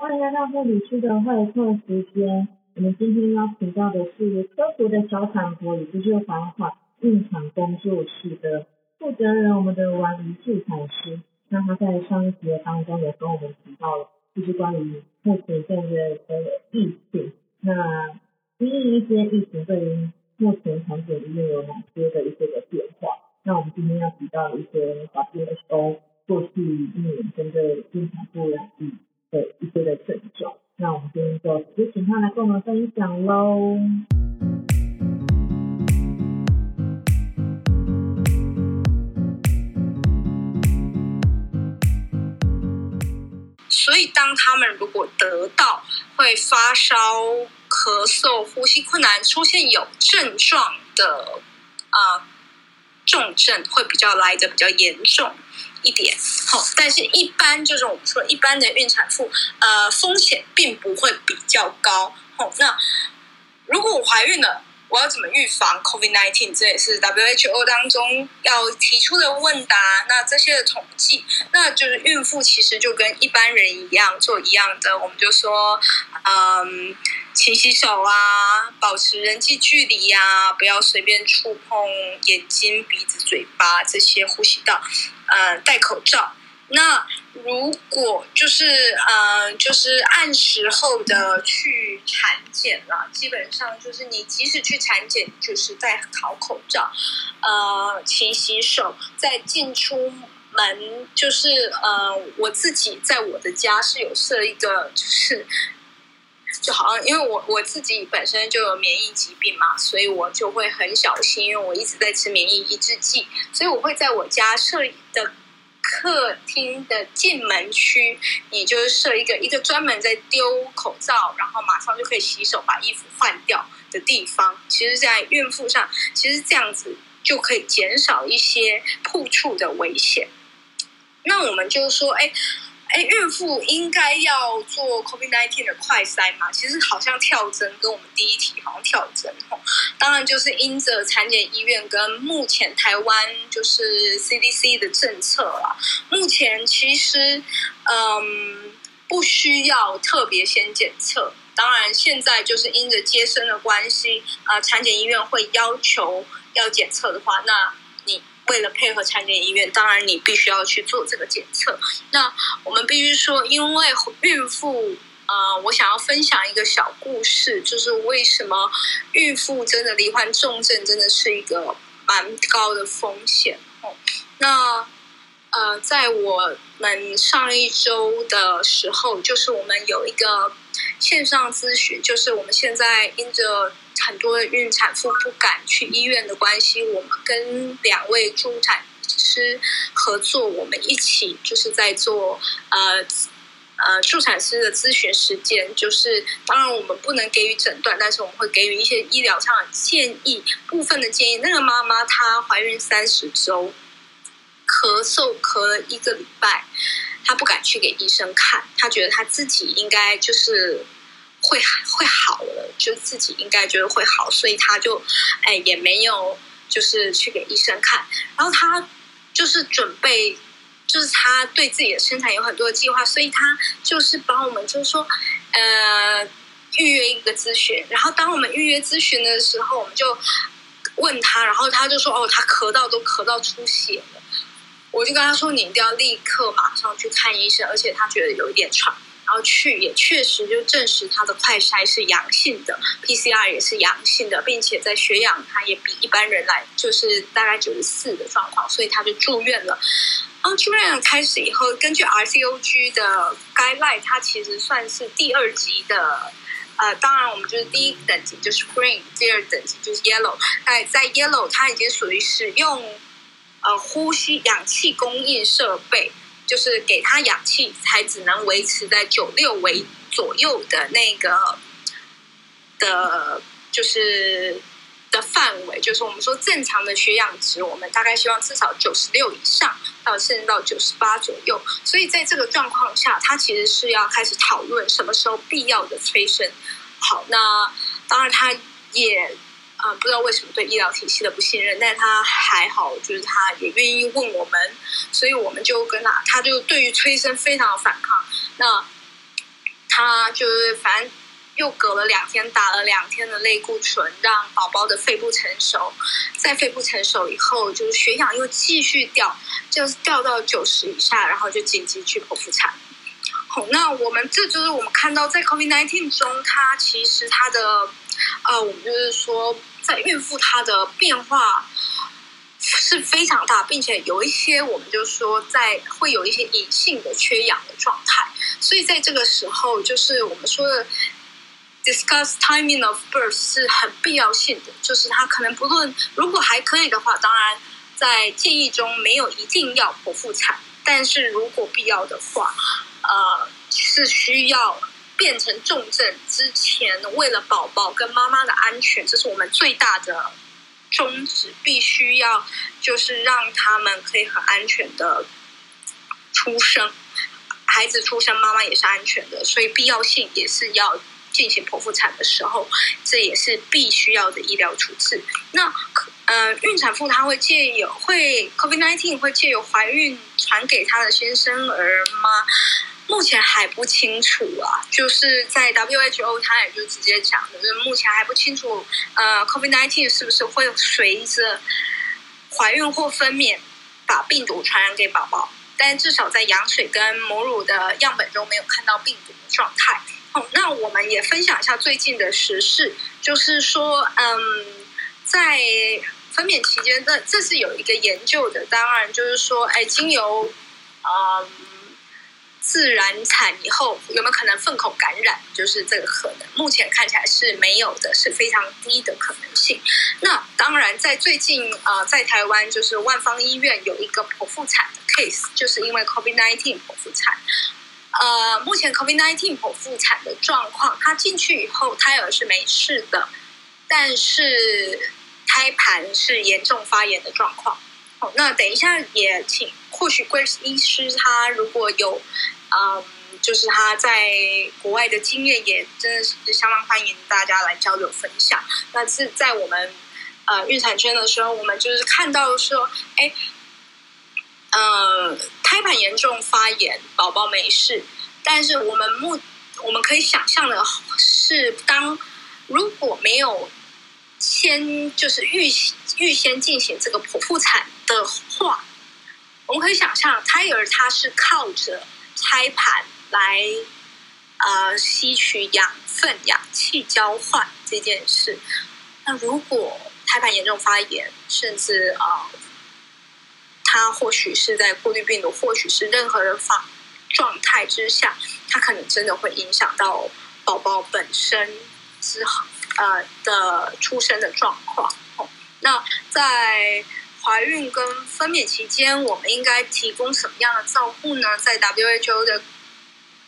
欢迎来到护理师的会客时间。我们今天邀请到的是科普的小产婆，也就是缓缓孕产工作室的负责人，我们的王怡助产师。那他在上一节当中也跟我们提到了，就是关于目前现在的疫情。那第一些疫情对于目前产检医院有哪些的一些的变化？那我们今天要提到一些 WHO 过去一年针对孕产妇染疫的一些的症状，那我们今天就直接请他来跟我们分享喽。所以，当他们如果得到会发烧、咳嗽、呼吸困难、出现有症状的啊。重症会比较来的比较严重一点，好，但是一般就是我们说一般的孕产妇，呃，风险并不会比较高。好，那如果我怀孕了，我要怎么预防 COVID-19？这也是 WHO 当中要提出的问答。那这些的统计，那就是孕妇其实就跟一般人一样做一样的。我们就说，嗯，勤洗手啊，保持人际距离呀，不要随便触碰眼睛、鼻子、嘴巴这些呼吸道，呃，戴口罩。那如果就是呃，就是按时候的去产检了，基本上就是你即使去产检，就是戴好口罩，呃，勤洗手，在进出门，就是呃，我自己在我的家是有设一个，就是就好像因为我我自己本身就有免疫疾病嘛，所以我就会很小心，因为我一直在吃免疫抑制剂，所以我会在我家设的。客厅的进门区，你就设一个一个专门在丢口罩，然后马上就可以洗手、把衣服换掉的地方。其实，在孕妇上，其实这样子就可以减少一些碰触的危险。那我们就说，哎。哎，孕妇应该要做 COVID-19 的快筛嘛？其实好像跳针，跟我们第一题好像跳针吼。当然就是因着产检医院跟目前台湾就是 CDC 的政策啦。目前其实嗯不需要特别先检测。当然现在就是因着接生的关系啊，产检医院会要求要检测的话，那你。为了配合产检医院，当然你必须要去做这个检测。那我们必须说，因为孕妇，呃，我想要分享一个小故事，就是为什么孕妇真的罹患重症，真的是一个蛮高的风险。哦，那呃，在我们上一周的时候，就是我们有一个线上咨询，就是我们现在因着。很多孕产妇不敢去医院的关系，我们跟两位助产师合作，我们一起就是在做呃呃助产师的咨询时间。就是当然我们不能给予诊断，但是我们会给予一些医疗上的建议，部分的建议。那个妈妈她怀孕三十周，咳嗽咳了一个礼拜，她不敢去给医生看，她觉得她自己应该就是。会会好了，就自己应该觉得会好，所以他就，哎，也没有就是去给医生看。然后他就是准备，就是他对自己的身材有很多的计划，所以他就是帮我们就是说，呃，预约一个咨询。然后当我们预约咨询的时候，我们就问他，然后他就说，哦，他咳到都咳到出血了。我就跟他说，你一定要立刻马上去看医生，而且他觉得有一点喘。然后去也确实就证实他的快筛是阳性的，PCR 也是阳性的，并且在血氧他也比一般人来就是大概九十四的状况，所以他就住院了。然后住院开始以后，根据 RCOG 的 guideline，它其实算是第二级的。呃，当然我们就是第一等级就是 green，第二等级就是 yellow。哎，在 yellow，它已经属于使用呃呼吸氧气供应设备。就是给他氧气，才只能维持在九六为左右的那个的，就是的范围。就是我们说正常的血氧值，我们大概希望至少九十六以上，到甚至到九十八左右。所以在这个状况下，他其实是要开始讨论什么时候必要的催生。好，那当然他也。啊，不知道为什么对医疗体系的不信任，但他还好，就是他也愿意问我们，所以我们就跟他，他就对于催生非常反抗。那他就是反正又隔了两天打了两天的类固醇，让宝宝的肺部成熟，在肺部成熟以后，就是血氧又继续掉，就是掉到九十以下，然后就紧急去剖腹产。好，那我们这就是我们看到在 COVID-19 中，它其实它的呃，我们就是说在孕妇她的变化。是非常大，并且有一些我们就说在会有一些隐性的缺氧的状态，所以在这个时候，就是我们说的 discuss timing of birth 是很必要性的，就是他可能不论如果还可以的话，当然在建议中没有一定要剖腹产，但是如果必要的话，呃，是需要变成重症之前，为了宝宝跟妈妈的安全，这是我们最大的。宗旨必须要就是让他们可以很安全的出生，孩子出生，妈妈也是安全的，所以必要性也是要进行剖腹产的时候，这也是必须要的医疗处置。那呃，孕产妇她会借有会 COVID nineteen 会借由怀孕传给她的新生儿吗？目前还不清楚啊，就是在 WHO，他也就直接讲，就是目前还不清楚，呃，COVID-19 是不是会随着怀孕或分娩把病毒传染给宝宝？但至少在羊水跟母乳的样本中没有看到病毒的状态。哦，那我们也分享一下最近的时事，就是说，嗯，在分娩期间，这这是有一个研究的，当然就是说，哎，经由，嗯。自然产以后有没有可能粪口感染？就是这个可能，目前看起来是没有的，是非常低的可能性。那当然，在最近呃，在台湾就是万方医院有一个剖腹产的 case，就是因为 COVID-19 剖腹产。呃，目前 COVID-19 剖腹产的状况，他进去以后胎儿是没事的，但是胎盘是严重发炎的状况。好，那等一下也请，或许 Grace 医师他如果有。嗯，就是他在国外的经验也真的是相当欢迎大家来交流分享。那是在我们呃孕产圈的时候，我们就是看到说，哎，嗯，胎盘严重发炎，宝宝没事，但是我们目我们可以想象的是，当如果没有先就是预预先进行这个剖腹产的话，我们可以想象胎儿他是靠着。胎盘来呃吸取养分、氧气交换这件事。那如果胎盘严重发炎，甚至啊，它或许是在过滤病毒，或许是任何的方状态之下，它可能真的会影响到宝宝本身之后呃的出生的状况。那在怀孕跟分娩期间，我们应该提供什么样的照护呢？在 WHO 的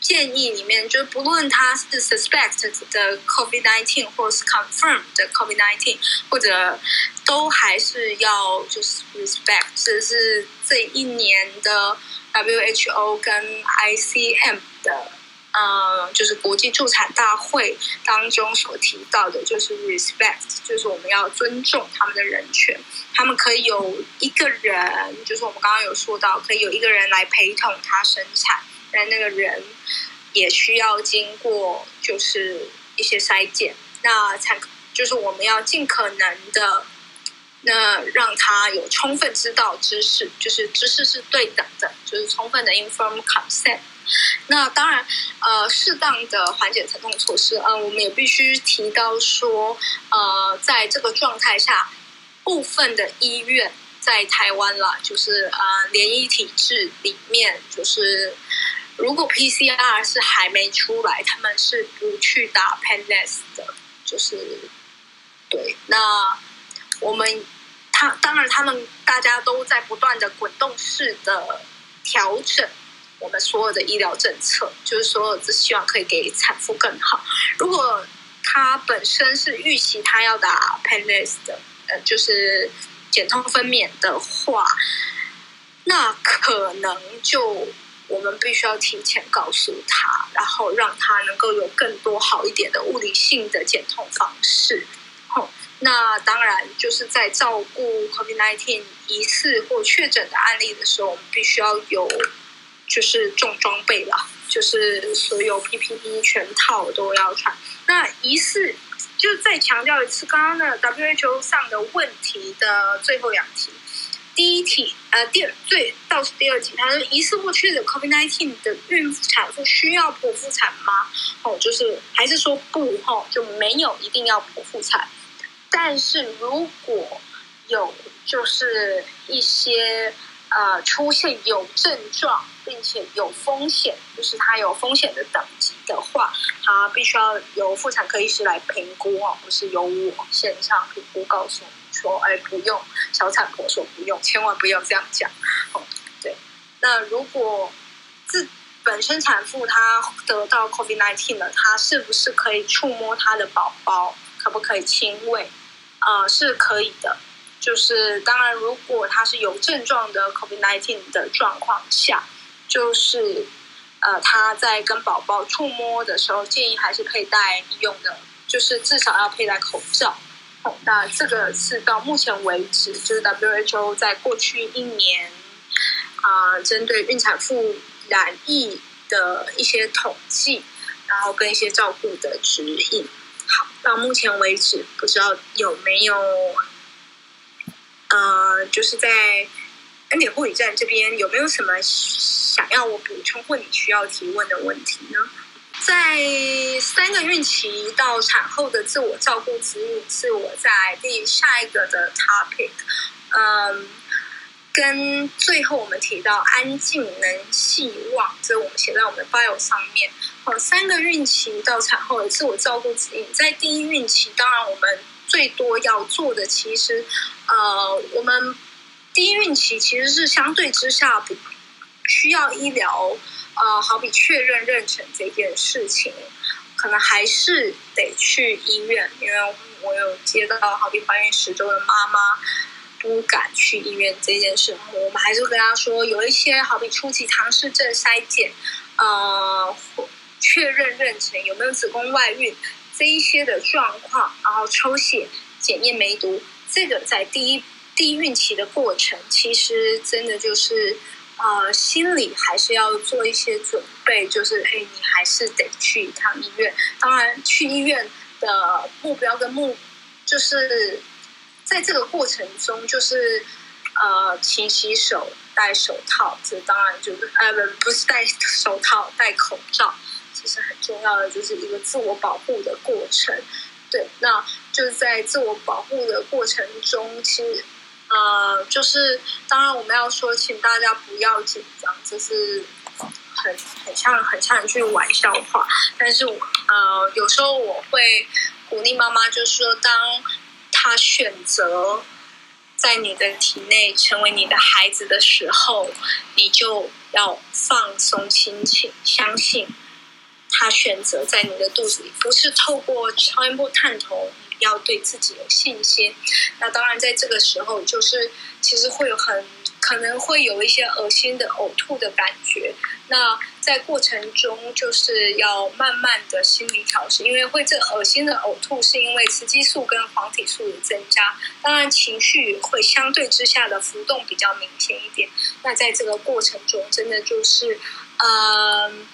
建议里面，就是不论他是 suspect 的 COVID-19 或是 confirmed 的 COVID-19，或者都还是要就是 respect，这是这一年的 WHO 跟 ICM 的。嗯，就是国际助产大会当中所提到的，就是 respect，就是我们要尊重他们的人权。他们可以有一个人，就是我们刚刚有说到，可以有一个人来陪同他生产，但那个人也需要经过就是一些筛检，那才就是我们要尽可能的，那让他有充分知道知识，就是知识是对等的，就是充分的 inform consent。那当然，呃，适当的缓解疼痛措施，呃，我们也必须提到说，呃，在这个状态下，部分的医院在台湾啦，就是呃，联医体制里面，就是如果 PCR 是还没出来，他们是不去打 p e n l e s 的，就是对。那我们他当然，他们大家都在不断的滚动式的调整。我们所有的医疗政策，就是所有只希望可以给产妇更好。如果她本身是预期她要打 p e n l e s 的，呃，就是减痛分娩的话，那可能就我们必须要提前告诉她，然后让她能够有更多好一点的物理性的减痛方式。哦，那当然就是在照顾 COVID-19 疑似或确诊的案例的时候，我们必须要有。就是重装备了，就是所有 PPE 全套都要穿。那疑似就再强调一次，刚刚那 WHO 上的问题的最后两题。第一题，呃，第二最倒数第二题，他说疑似或确诊 COVID-19 的孕妇产妇需要剖腹产吗？哦，就是还是说不，哦，就没有一定要剖腹产。但是如果有，就是一些呃出现有症状，并且有风险，就是它有风险的等级的话，它必须要由妇产科医师来评估哦，不是由我线上评估告诉你。说哎，不用小产婆说不用，千万不要这样讲。哦，对。那如果自本身产妇她得到 COVID-19 了，她是不是可以触摸她的宝宝？可不可以亲喂？啊，是可以的。就是当然，如果他是有症状的 COVID-19 的状况下，就是呃，他在跟宝宝触摸的时候，建议还是佩戴医用的，就是至少要佩戴口罩。那这个是到目前为止，就是 WHO 在过去一年啊，针对孕产妇染疫的一些统计，然后跟一些照顾的指引。好，到目前为止，不知道有没有呃，就是在恩典护理站这边有没有什么想要我补充或你需要提问的问题呢？在三个孕期到产后的自我照顾指引是我在第下一个的 topic，嗯，跟最后我们提到安静能希望，这我们写在我们的 bio 上面。好，三个孕期到产后的自我照顾指引，在第一孕期，当然我们最多要做的，其实呃，我们第一孕期其实是相对之下不需要医疗。呃，好比确认妊娠这件事情，可能还是得去医院，因为我有接到好比怀孕十周的妈妈不敢去医院这件事，我们还是跟她说，有一些好比初期唐氏症筛检，呃，确认妊娠有没有子宫外孕这一些的状况，然后抽血检验梅毒，这个在第一第一孕期的过程，其实真的就是。呃，心里还是要做一些准备，就是哎，你还是得去一趟医院。当然，去医院的目标跟目，就是在这个过程中，就是呃，勤洗手、戴手套。这当然就是呃，不不是戴手套、戴口罩，其实很重要的就是一个自我保护的过程。对，那就是在自我保护的过程中，其实。呃，就是当然我们要说，请大家不要紧张，这是很很像很像一句玩笑话。但是我，呃，有时候我会鼓励妈妈，就是说，当她选择在你的体内成为你的孩子的时候，你就要放松心情，相信他选择在你的肚子里，不是透过超音波探头。要对自己有信心。那当然，在这个时候，就是其实会有很可能会有一些恶心的呕吐的感觉。那在过程中，就是要慢慢的心理调试，因为会这恶心的呕吐，是因为雌激素跟黄体素的增加。当然，情绪会相对之下的浮动比较明显一点。那在这个过程中，真的就是，嗯，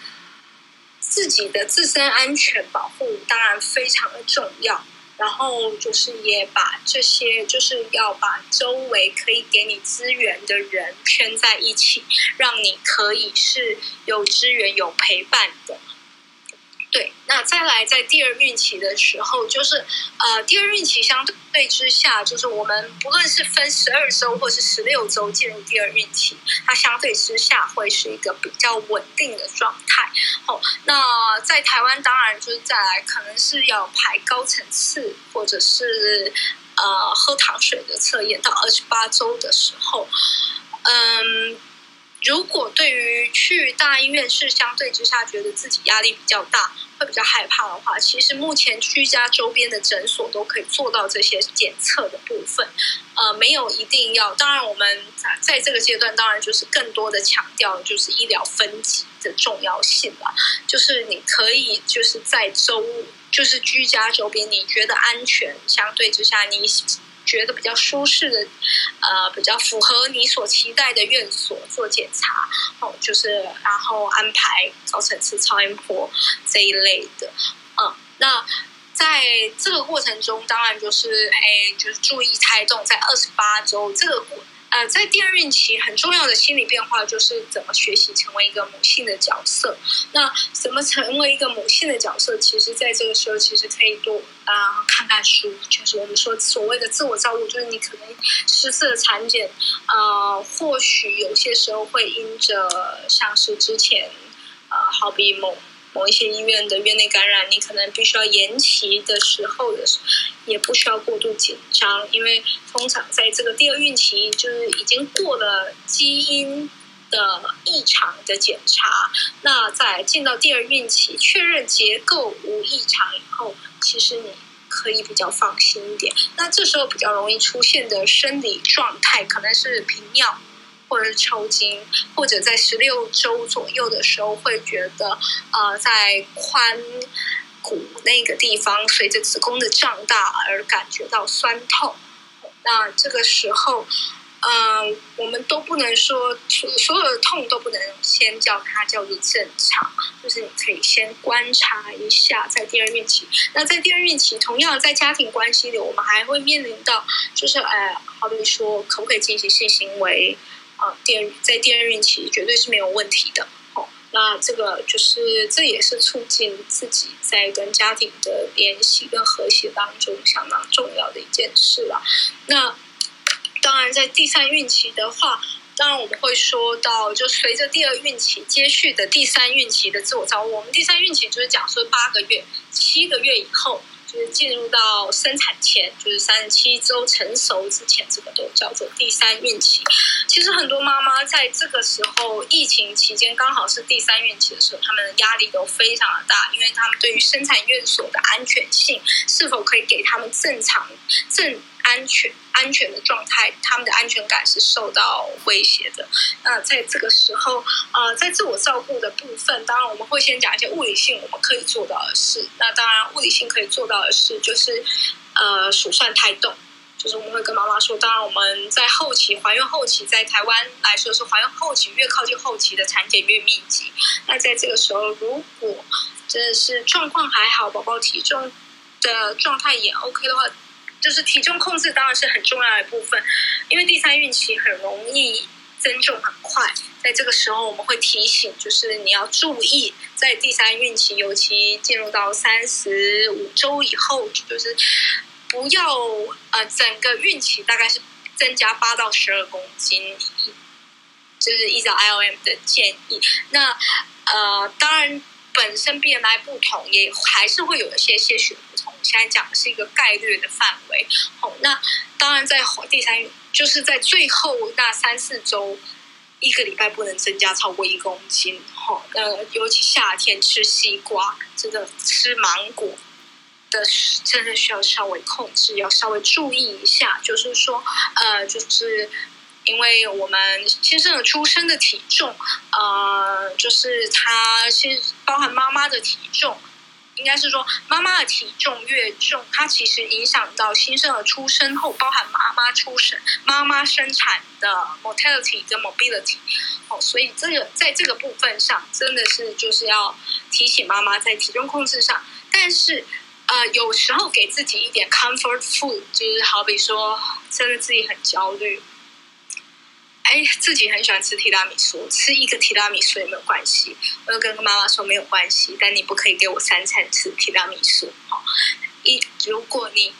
自己的自身安全保护当然非常的重要。然后就是也把这些，就是要把周围可以给你资源的人圈在一起，让你可以是有资源、有陪伴的。对，那再来在第二孕期的时候，就是呃，第二孕期相对之下，就是我们不论是分十二周或是十六周进入第二孕期，它相对之下会是一个比较稳定的状态。哦，那在台湾当然就是再来，可能是要排高层次或者是呃喝糖水的测验，到二十八周的时候，嗯。如果对于去大医院是相对之下觉得自己压力比较大，会比较害怕的话，其实目前居家周边的诊所都可以做到这些检测的部分。呃，没有一定要，当然我们在这个阶段，当然就是更多的强调就是医疗分级的重要性了。就是你可以就是在周，就是居家周边，你觉得安全，相对之下你。觉得比较舒适的，呃，比较符合你所期待的院所做检查，哦，就是然后安排早层次超音波这一类的，嗯，那在这个过程中，当然就是哎，就是注意胎动在二十八周这个过。呃，在第二孕期很重要的心理变化就是怎么学习成为一个母性的角色。那怎么成为一个母性的角色？其实，在这个时候，其实可以多啊看看书，就是我们说所谓的自我照顾，就是你可能十次的产检，呃，或许有些时候会因着像是之前，呃，好比某。某一些医院的院内感染，你可能必须要延期的时候的，也不需要过度紧张，因为通常在这个第二孕期，就是已经过了基因的异常的检查，那在进到第二孕期，确认结构无异常以后，其实你可以比较放心一点。那这时候比较容易出现的生理状态，可能是频尿。或者是抽筋，或者在十六周左右的时候，会觉得呃，在髋骨那个地方，随着子宫的胀大而感觉到酸痛。那这个时候，嗯，我们都不能说所所有的痛都不能先叫它叫做正常，就是你可以先观察一下，在第二孕期。那在第二孕期，同样在家庭关系里，我们还会面临到，就是呃，好比说，可不可以进行性行为？啊，第二在第二孕期绝对是没有问题的。好，那这个就是这也是促进自己在跟家庭的联系跟和谐当中相当重要的一件事了。那当然，在第三孕期的话，当然我们会说到，就随着第二孕期接续的第三孕期的自我照顾，我们第三孕期就是讲说八个月、七个月以后。就是进入到生产前，就是三十七周成熟之前，这个都叫做第三孕期。其实很多妈妈在这个时候，疫情期间刚好是第三孕期的时候，她们的压力都非常的大，因为她们对于生产院所的安全性，是否可以给她们正常正。安全安全的状态，他们的安全感是受到威胁的。那在这个时候，呃，在自我照顾的部分，当然我们会先讲一些物理性我们可以做到的事。那当然，物理性可以做到的事就是，呃，数算胎动，就是我们会跟妈妈说，当然我们在后期怀孕后期，在台湾来说是怀孕后期越靠近后期的产检越密集。那在这个时候，如果真的是状况还好，宝宝体重的状态也 OK 的话。就是体重控制当然是很重要的部分，因为第三孕期很容易增重很快，在这个时候我们会提醒，就是你要注意，在第三孕期，尤其进入到三十五周以后，就是不要呃整个孕期大概是增加八到十二公斤，就是依照 IOM 的建议。那呃当然本身 BMI 不同，也还是会有一些些许。现在讲的是一个概率的范围，好，那当然在第三，就是在最后那三四周，一个礼拜不能增加超过一公斤，好，呃，尤其夏天吃西瓜，真的吃芒果的，真的需要稍微控制，要稍微注意一下，就是说，呃，就是因为我们先生的出生的体重，呃，就是他先包含妈妈的体重。应该是说，妈妈的体重越重，它其实影响到新生儿出生后，包含妈妈出生、妈妈生产的 mortality 跟 mobility。哦，所以这个在这个部分上，真的是就是要提醒妈妈在体重控制上。但是，呃，有时候给自己一点 comfort food，就是好比说，真的自己很焦虑。哎，自己很喜欢吃提拉米苏，吃一个提拉米苏也没有关系。我就跟妈妈说没有关系，但你不可以给我三餐吃提拉米苏。好，一如果你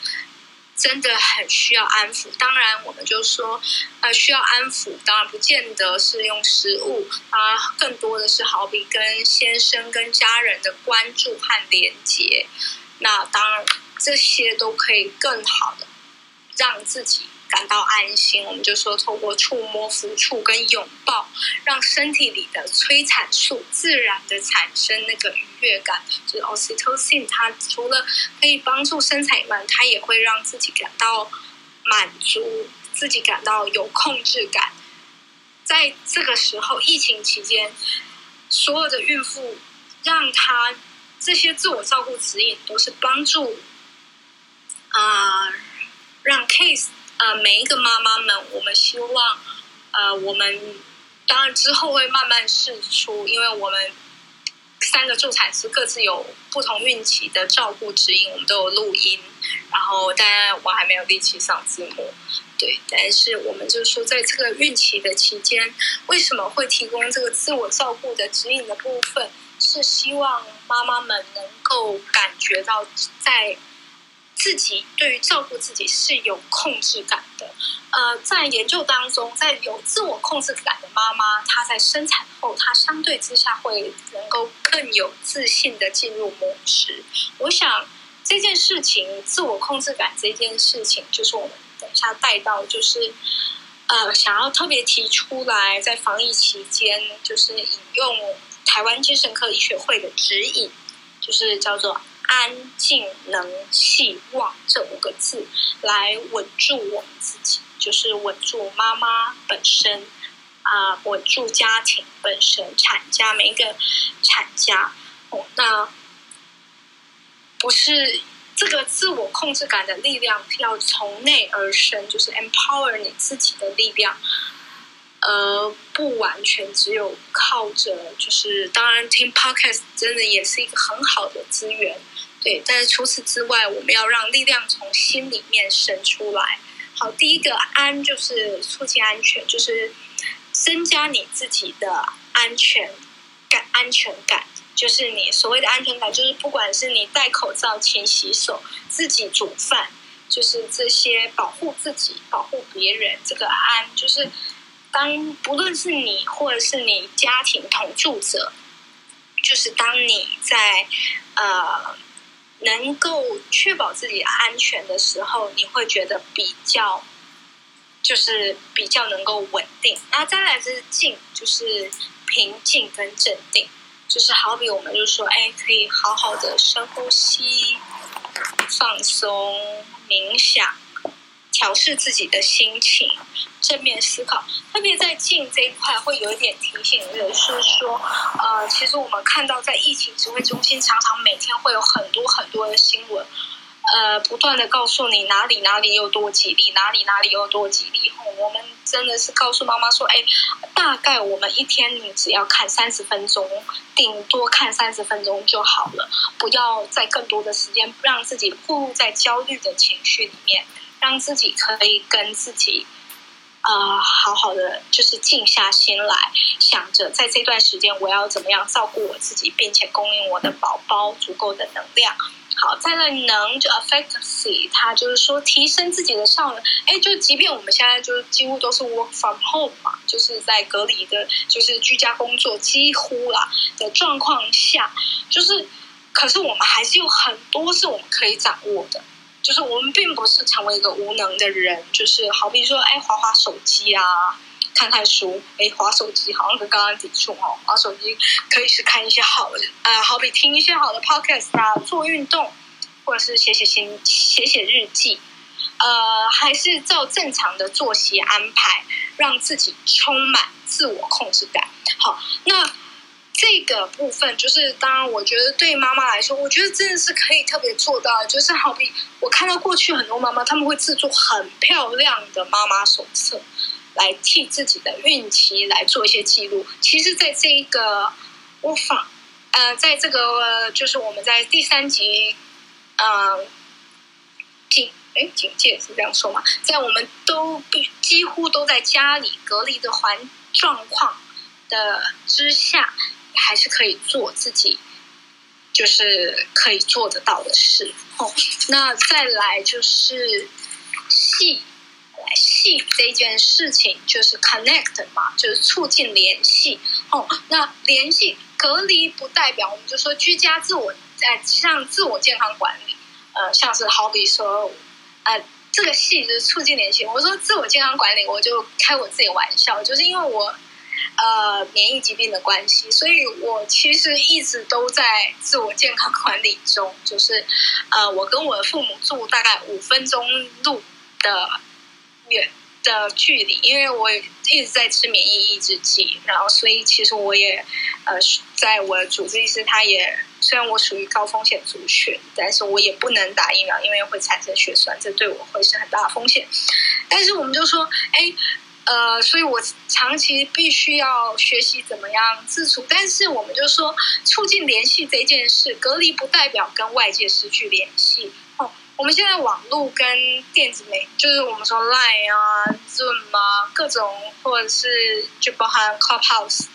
真的很需要安抚，当然我们就说，呃，需要安抚，当然不见得是用食物，啊，更多的是好比跟先生、跟家人的关注和连接。那当然，这些都可以更好的让自己。感到安心，我们就说透过触摸、抚触跟拥抱，让身体里的催产素自然的产生那个愉悦感。就是 oxytocin，它除了可以帮助生产以外，它也会让自己感到满足，自己感到有控制感。在这个时候，疫情期间，所有的孕妇让她这些自我照顾指引都是帮助啊，让 case。呃每一个妈妈们，我们希望呃我们当然之后会慢慢试出，因为我们三个助产师各自有不同孕期的照顾指引，我们都有录音，然后当然我还没有力气上字幕。对，但是我们就是说，在这个孕期的期间，为什么会提供这个自我照顾的指引的部分？是希望妈妈们能够感觉到，在自己对于照顾自己是有控制感的。呃，在研究当中，在有自我控制感的妈妈，她在生产后，她相对之下会能够更有自信的进入模式。我想这件事情，自我控制感这件事情，就是我们。等一下带到就是，呃，想要特别提出来，在防疫期间，就是引用台湾精神科医学会的指引，就是叫做“安静、能、希望”这五个字，来稳住我们自己，就是稳住妈妈本身，啊，稳住家庭本身，产家每一个产家，哦，那不是。这个自我控制感的力量要从内而生，就是 empower 你自己的力量，而不完全只有靠着。就是当然听 podcast 真的也是一个很好的资源，对。但是除此之外，我们要让力量从心里面生出来。好，第一个安就是促进安全，就是增加你自己的安全感、安全感。就是你所谓的安全感，就是不管是你戴口罩、勤洗手、自己煮饭，就是这些保护自己、保护别人，这个安，就是当不论是你或者是你家庭同住者，就是当你在呃能够确保自己安全的时候，你会觉得比较就是比较能够稳定。然后再来就是静，就是平静跟镇定。就是好比我们就说，哎，可以好好的深呼吸、放松、冥想、调试自己的心情、正面思考。特别在静这一块，会有一点提醒就是说，呃，其实我们看到在疫情指挥中心，常常每天会有很多很多的新闻。呃，不断的告诉你哪里哪里有多吉利，哪里哪里有多吉利。吼，我们真的是告诉妈妈说，哎，大概我们一天你只要看三十分钟，顶多看三十分钟就好了，不要再更多的时间让自己步入在焦虑的情绪里面，让自己可以跟自己啊好好的就是静下心来，想着在这段时间我要怎么样照顾我自己，并且供应我的宝宝足够的能量。好，在那能就 effectively，它就是说提升自己的效能。哎，就即便我们现在就是几乎都是 work from home 嘛，就是在隔离的，就是居家工作几乎啦的状况下，就是，可是我们还是有很多是我们可以掌握的，就是我们并不是成为一个无能的人，就是好比说，哎，滑滑手机啊。看看书，哎，滑手机好像跟刚刚抵触哦。滑手机可以是看一些好的，呃，好比听一些好的 podcast 啊，做运动，或者是写写心，写写日记，呃，还是照正常的作息安排，让自己充满自我控制感。好，那这个部分就是，当然，我觉得对妈妈来说，我觉得真的是可以特别做到，就是好比我看到过去很多妈妈，他们会制作很漂亮的妈妈手册。来替自己的孕期来做一些记录。其实，在这个我访，呃，在这个就是我们在第三集，嗯，警哎警戒是这样说嘛，在我们都必几乎都在家里隔离的环状况的之下，还是可以做自己就是可以做得到的事。哦，那再来就是细。系这件事情就是 connect 嘛，就是促进联系。哦，那联系隔离不代表我们就说居家自我，在像自我健康管理，呃，像是好比说，呃，这个系就是促进联系。我说自我健康管理，我就开我自己玩笑，就是因为我呃免疫疾病的关系，所以我其实一直都在自我健康管理中。就是呃，我跟我的父母住大概五分钟路的。远的距离，因为我一直在吃免疫抑制剂，然后所以其实我也呃，在我的主治医师他也虽然我属于高风险族群，但是我也不能打疫苗，因为会产生血栓，这对我会是很大的风险。但是我们就说，哎。呃，所以我长期必须要学习怎么样自处，但是我们就说促进联系这件事，隔离不代表跟外界失去联系。哦，我们现在网络跟电子媒，就是我们说 Line 啊、Zoom 啊，各种或者是就包含 Clubhouse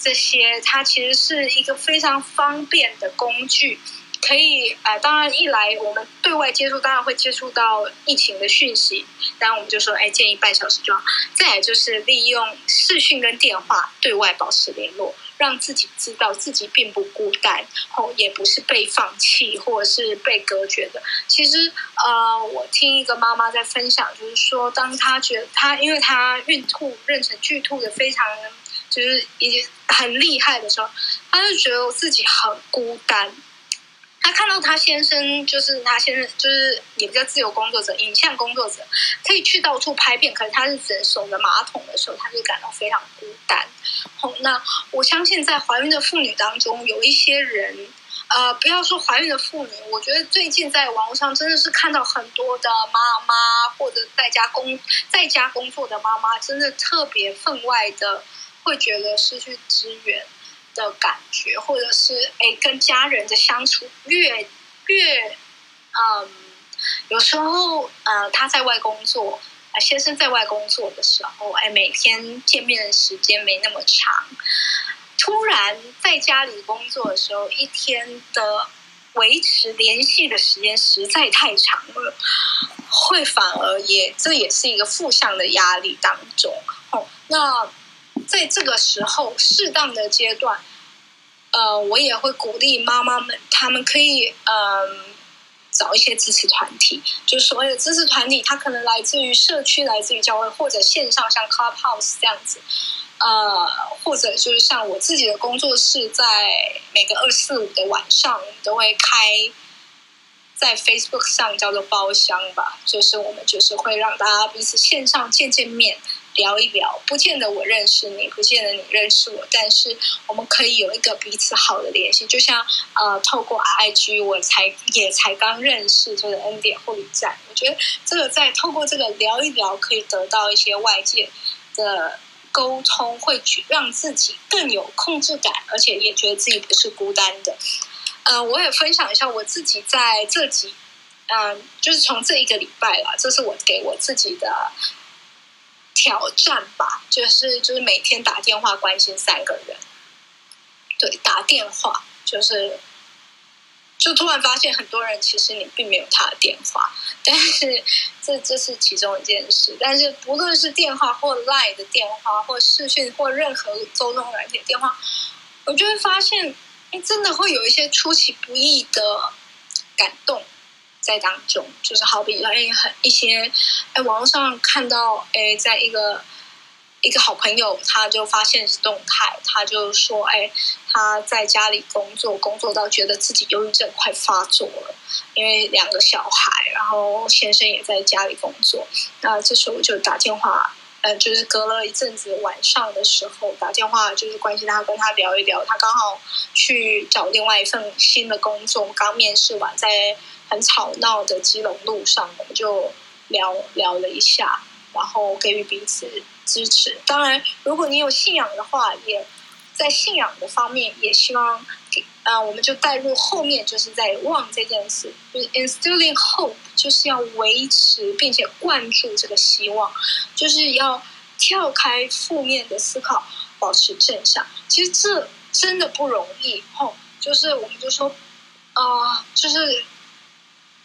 这些，它其实是一个非常方便的工具。可以呃，当然一来我们对外接触，当然会接触到疫情的讯息，当然我们就说，哎，建议半小时就好。再来就是利用视讯跟电话对外保持联络，让自己知道自己并不孤单，哦，也不是被放弃或者是被隔绝的。其实呃，我听一个妈妈在分享，就是说，当她觉得她因为她孕吐妊娠剧吐的非常就是已经很厉害的时候，她就觉得自己很孤单。他看到他先生，就是他先生，就是也比较自由工作者、影像工作者，可以去到处拍片，可是他是只守着马桶的时候，他就感到非常孤单。好，那我相信在怀孕的妇女当中，有一些人，呃，不要说怀孕的妇女，我觉得最近在网络上真的是看到很多的妈妈或者在家工在家工作的妈妈，真的特别分外的会觉得失去资源。的感觉，或者是哎，跟家人的相处越越嗯，有时候呃，他在外工作啊，先生在外工作的时候，哎，每天见面的时间没那么长，突然在家里工作的时候，一天的维持联系的时间实在太长了，会反而也这也是一个负向的压力当中。哦，那。在这个时候，适当的阶段，呃，我也会鼓励妈妈们，他们可以嗯找一些支持团体，就所谓的支持团体，它可能来自于社区，来自于教会，或者线上像 Clubhouse 这样子，呃，或者就是像我自己的工作室，在每个二四五的晚上，都会开在 Facebook 上叫做包厢吧，就是我们就是会让大家彼此线上见见面。聊一聊，不见得我认识你，不见得你认识我，但是我们可以有一个彼此好的联系。就像呃，透过 IG，我才也才刚认识这个 N 点护理站。我觉得这个在透过这个聊一聊，可以得到一些外界的沟通，会让自己更有控制感，而且也觉得自己不是孤单的。呃，我也分享一下我自己在这几，嗯，就是从这一个礼拜了，这是我给我自己的。挑战吧，就是就是每天打电话关心三个人，对，打电话就是，就突然发现很多人其实你并没有他的电话，但是这这是其中一件事。但是不论是电话或 Line 的电话，或视讯或任何沟通软件电话，我就会发现，哎，真的会有一些出其不意的感动。在当中，就是好比哎，很一些哎，网络上看到哎，在一个一个好朋友，他就发现是动态，他就说哎，他在家里工作，工作到觉得自己忧郁症快发作了，因为两个小孩，然后先生也在家里工作，那这时候就打电话，呃，就是隔了一阵子晚上的时候打电话，就是关心他，跟他聊一聊，他刚好去找另外一份新的工作，刚面试完在。很吵闹的基隆路上，我们就聊聊了一下，然后给予彼此支持。当然，如果你有信仰的话，也在信仰的方面也希望给啊，我们就带入后面，就是在望这件事，就是 instilling hope，就是要维持并且灌注这个希望，就是要跳开负面的思考，保持正向。其实这真的不容易，吼，就是我们就说啊，就是。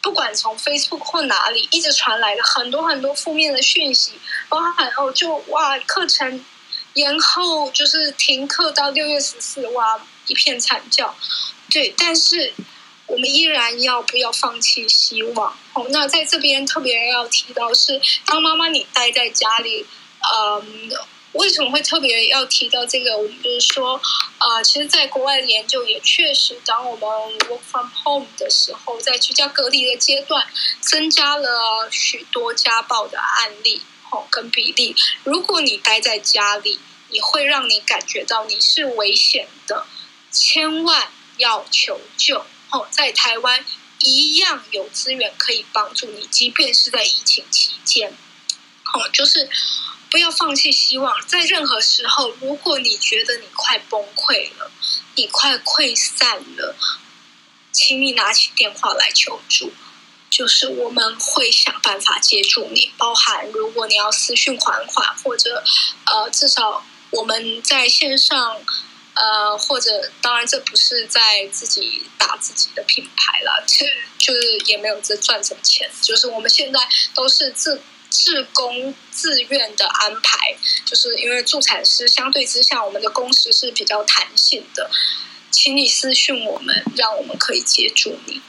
不管从 Facebook 或哪里，一直传来的很多很多负面的讯息，包含哦，就哇，课程延后，就是停课到六月十四，哇，一片惨叫。对，但是我们依然要不要放弃希望？哦，那在这边特别要提到是，当妈妈你待在家里，嗯。为什么会特别要提到这个？我们就是说，啊，其实，在国外的研究也确实，当我们 work from home 的时候，在居家隔离的阶段，增加了许多家暴的案例。哦跟比例。如果你待在家里，你会让你感觉到你是危险的，千万要求救哦。在台湾一样有资源可以帮助你，即便是在疫情期间，哦，就是不要放弃希望。在任何时候，如果你觉得你快崩溃了，你快溃散了，请你拿起电话来求助。就是我们会想办法接住你，包含如果你要私讯缓缓，或者呃，至少我们在线上，呃，或者当然这不是在自己打自己的品牌了，这就是也没有这赚什么钱，就是我们现在都是自自工自愿的安排，就是因为助产师相对之下，我们的工时是比较弹性的，请你私讯我们，让我们可以接住你。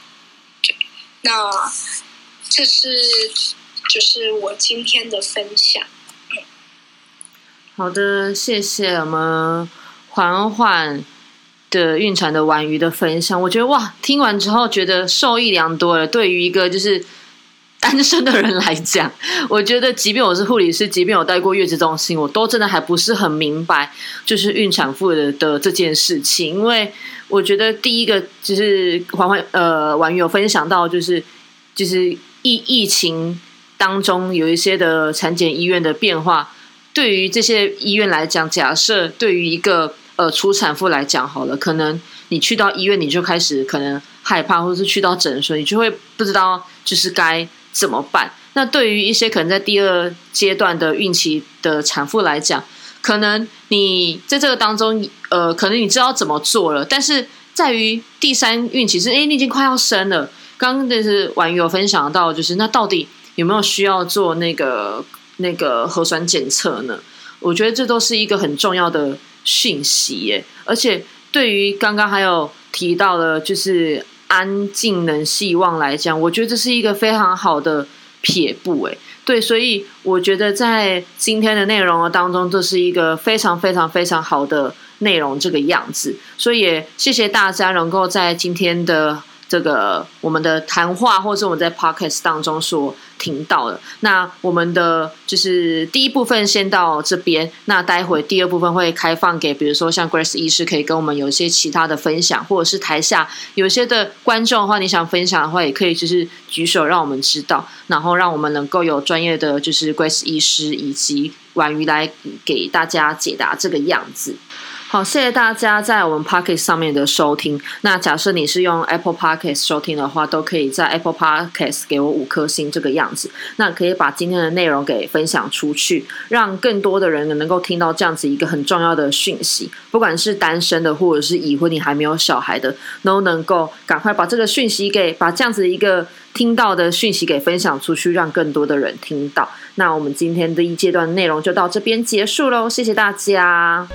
那这是就是我今天的分享。好的，谢谢我们缓缓的孕产的婉瑜的分享。我觉得哇，听完之后觉得受益良多了。对于一个就是 单身的人来讲，我觉得即便我是护理师，即便我待过月子中心，我都真的还不是很明白，就是孕产妇的的这件事情，因为。我觉得第一个就是环环呃网友分享到，就是就是疫疫情当中有一些的产检医院的变化，对于这些医院来讲，假设对于一个呃初产妇来讲，好了，可能你去到医院你就开始可能害怕，或者是去到诊所你就会不知道就是该怎么办。那对于一些可能在第二阶段的孕期的产妇来讲，可能你在这个当中，呃，可能你知道怎么做了，但是在于第三孕期是，哎，你已经快要生了。刚刚就是网友分享到，就是那到底有没有需要做那个那个核酸检测呢？我觉得这都是一个很重要的讯息耶。而且对于刚刚还有提到的，就是安静能希望来讲，我觉得这是一个非常好的撇步哎。对，所以我觉得在今天的内容当中，这是一个非常非常非常好的内容，这个样子。所以也谢谢大家能够在今天的。这个我们的谈话，或者是我们在 podcast 当中所听到的，那我们的就是第一部分先到这边，那待会第二部分会开放给，比如说像 Grace 医师可以跟我们有一些其他的分享，或者是台下有些的观众的话，你想分享的话，也可以就是举手让我们知道，然后让我们能够有专业的就是 Grace 医师以及婉瑜来给大家解答这个样子。好，谢谢大家在我们 Pocket 上面的收听。那假设你是用 Apple Pocket 收听的话，都可以在 Apple Pocket 给我五颗星这个样子。那可以把今天的内容给分享出去，让更多的人能够听到这样子一个很重要的讯息。不管是单身的，或者是已婚你还没有小孩的，都能够赶快把这个讯息给把这样子一个听到的讯息给分享出去，让更多的人听到。那我们今天的一阶段内容就到这边结束喽，谢谢大家。